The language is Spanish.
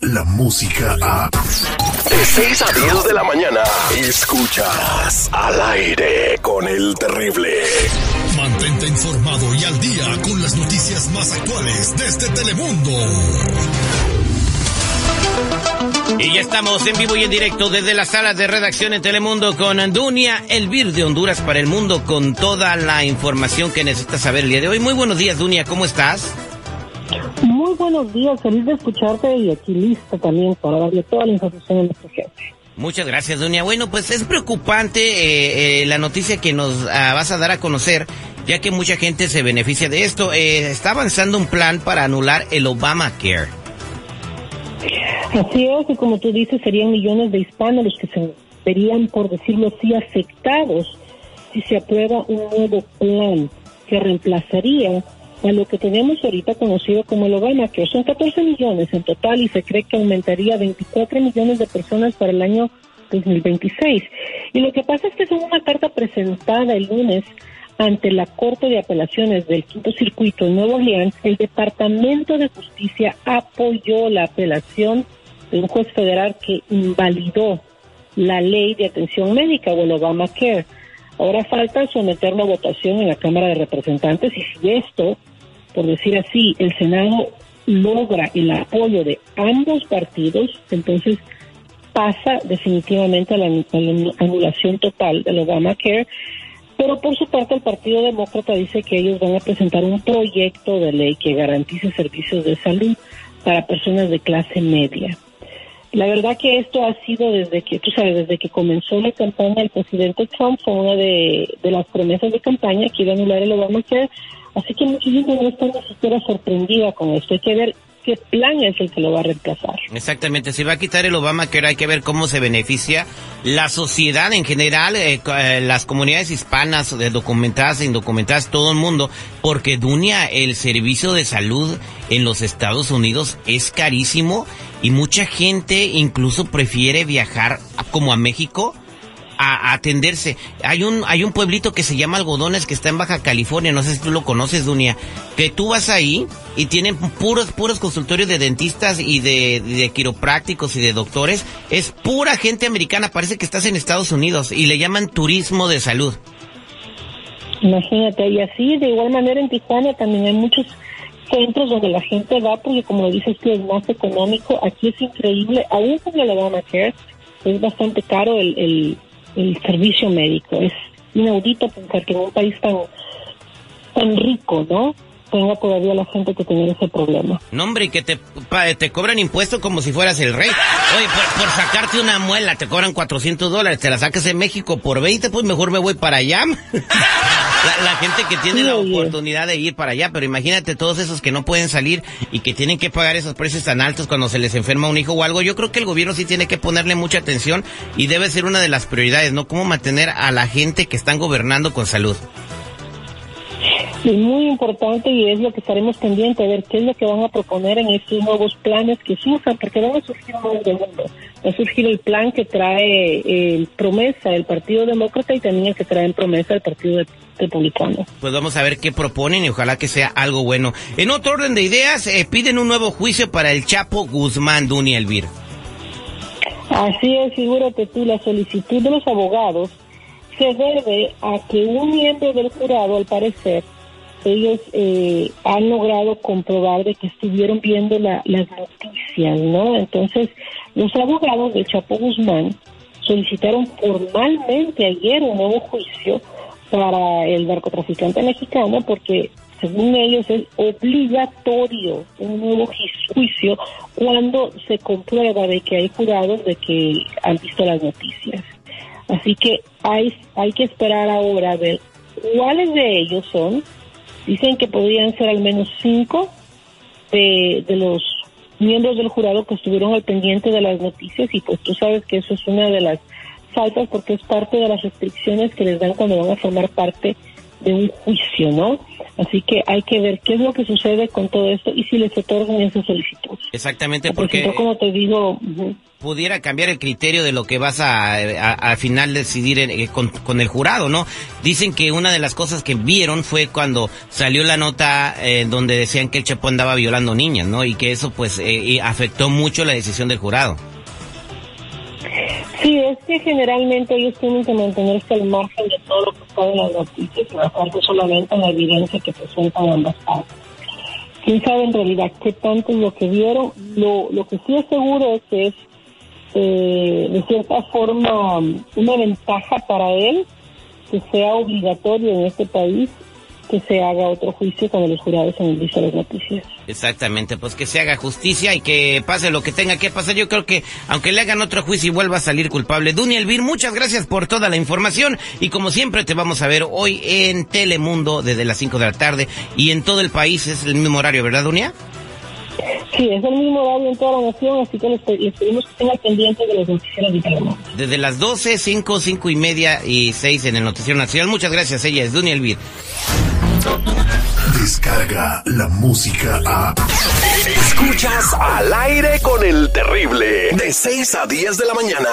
la música a... De 6 a 10 de la mañana, escuchas al aire con el terrible. Mantente informado y al día con las noticias más actuales desde Telemundo. Y ya estamos en vivo y en directo desde la sala de redacción en Telemundo con Dunia Elvir de Honduras para el mundo con toda la información que necesitas saber el día de hoy. Muy buenos días, Dunia, ¿cómo estás? Muy buenos días, feliz de escucharte y aquí lista también para darle toda la información a nuestra gente. Muchas gracias, Dunia. Bueno, pues es preocupante eh, eh, la noticia que nos ah, vas a dar a conocer, ya que mucha gente se beneficia de esto. Eh, está avanzando un plan para anular el Obamacare. Así es, y como tú dices, serían millones de hispanos los que se verían, por decirlo así, afectados si se aprueba un nuevo plan que reemplazaría a lo que tenemos ahorita conocido como el Obama, que son 14 millones en total y se cree que aumentaría a 24 millones de personas para el año 2026. Y lo que pasa es que según una carta presentada el lunes ante la Corte de Apelaciones del Quinto Circuito en Nuevo Orleans, el Departamento de Justicia apoyó la apelación de un juez federal que invalidó la ley de atención médica o el Obamacare. Ahora falta someterlo a votación en la Cámara de Representantes y si esto, por decir así, el Senado logra el apoyo de ambos partidos, entonces pasa definitivamente a la, anulación total del Obamacare. Pero por su parte el Partido Demócrata dice que ellos van a presentar un proyecto de ley que garantice servicios de salud para personas de clase media. La verdad que esto ha sido desde que, tú sabes, desde que comenzó la campaña del presidente Trump, fue una de, las promesas de campaña que iba a anular el Obamacare. Así que mucha gente no está ni sorprendida con esto. Hay que ver qué plan es el que lo va a reemplazar. Exactamente, si va a quitar el Obamacare hay que ver cómo se beneficia la sociedad en general, eh, eh, las comunidades hispanas, documentadas e indocumentadas, todo el mundo, porque Dunia, el servicio de salud en los Estados Unidos es carísimo y mucha gente incluso prefiere viajar como a México a, atenderse. Hay un, hay un pueblito que se llama Algodones que está en Baja California, no sé si tú lo conoces, Dunia, que tú vas ahí y tienen puros, puros consultorios de dentistas y de, de quiroprácticos y de doctores. Es pura gente americana, parece que estás en Estados Unidos y le llaman turismo de salud. Imagínate, y así de igual manera en Tijuana también hay muchos centros donde la gente va porque como dices que es más económico, aquí es increíble, aún con el Obamacare es bastante caro el, el, servicio médico, es inaudito pensar que en un país tan, tan rico, ¿no? Tenga todavía la gente que tiene ese problema. No, hombre, que te, te cobran impuestos como si fueras el rey. Oye, por, sacarte una muela te cobran 400 dólares, te la sacas en México por 20, pues mejor me voy para allá. La, gente que tiene la oportunidad de ir para allá, pero imagínate todos esos que no pueden salir y que tienen que pagar esos precios tan altos cuando se les enferma un hijo o algo. Yo creo que el gobierno sí tiene que ponerle mucha atención y debe ser una de las prioridades, ¿no? Cómo mantener a la gente que están gobernando con salud. Sí, muy importante y es lo que estaremos pendientes a ver qué es lo que van a proponer en estos nuevos planes que surjan, porque van a surgir nuevos de mundo. Va a surgir el plan que trae eh, promesa el Partido Demócrata y también el que trae en promesa el Partido Republicano. Pues vamos a ver qué proponen y ojalá que sea algo bueno. En otro orden de ideas, eh, piden un nuevo juicio para el Chapo Guzmán, Duni. Así es, figúrate tú, la solicitud de los abogados se debe a que un miembro del jurado, al parecer, ellos eh, han logrado comprobar de que estuvieron viendo las noticias, ¿no? Entonces, los abogados de Chapo Guzmán solicitaron formalmente ayer un nuevo juicio para el narcotraficante mexicano porque según ellos es obligatorio un nuevo juicio cuando se comprueba de que hay jurados de que han visto las noticias. Así que hay, hay que esperar ahora a ver cuáles de ellos son Dicen que podrían ser al menos cinco de, los miembros del jurado que estuvieron al pendiente de las noticias y pues tú sabes que eso es una de las faltas porque es parte de las restricciones que les dan cuando van a formar parte de un juicio, ¿no? Así que hay que ver qué es lo que sucede con todo esto y si les otorgan esa solicitud. Exactamente, porque, porque como te digo, pudiera cambiar el criterio de lo que vas a al final decidir eh, con, con, el jurado, ¿no? Dicen que una de las cosas que vieron fue cuando salió la nota eh, donde decían que el Chapo andaba violando niñas, ¿no? Y que eso pues eh, afectó mucho la decisión del jurado. Sí, es que generalmente ellos tienen que mantenerse al margen de todo lo que está en las noticias y basarse solamente en la evidencia que presentan ambas partes. ¿Quién sabe en realidad qué tanto es lo que vieron? Lo, lo que sí es seguro es que es eh, de cierta forma una ventaja para él que sea obligatorio en este país que se haga otro juicio cuando los jurados visto las noticias. Exactamente, pues que se haga justicia y que pase lo que tenga que pasar. Yo creo que aunque le hagan otro juicio y vuelva a salir culpable. Dunia Elvir, muchas gracias por toda la información y como siempre te vamos a ver hoy en Telemundo desde las 5 de la tarde y en todo el país es el mismo horario, ¿verdad, Dunia? Sí, es el mismo horario en toda la nación, así que les, pedimos que estén pendientes de los noticieros de Telemundo. Desde las 12, 5, 5 y media y 6 en el Noticiero Nacional. Muchas gracias, ella es Dunia Elvir. Descarga la música a. Escuchas al aire con el terrible. De 6 a 10 de la mañana.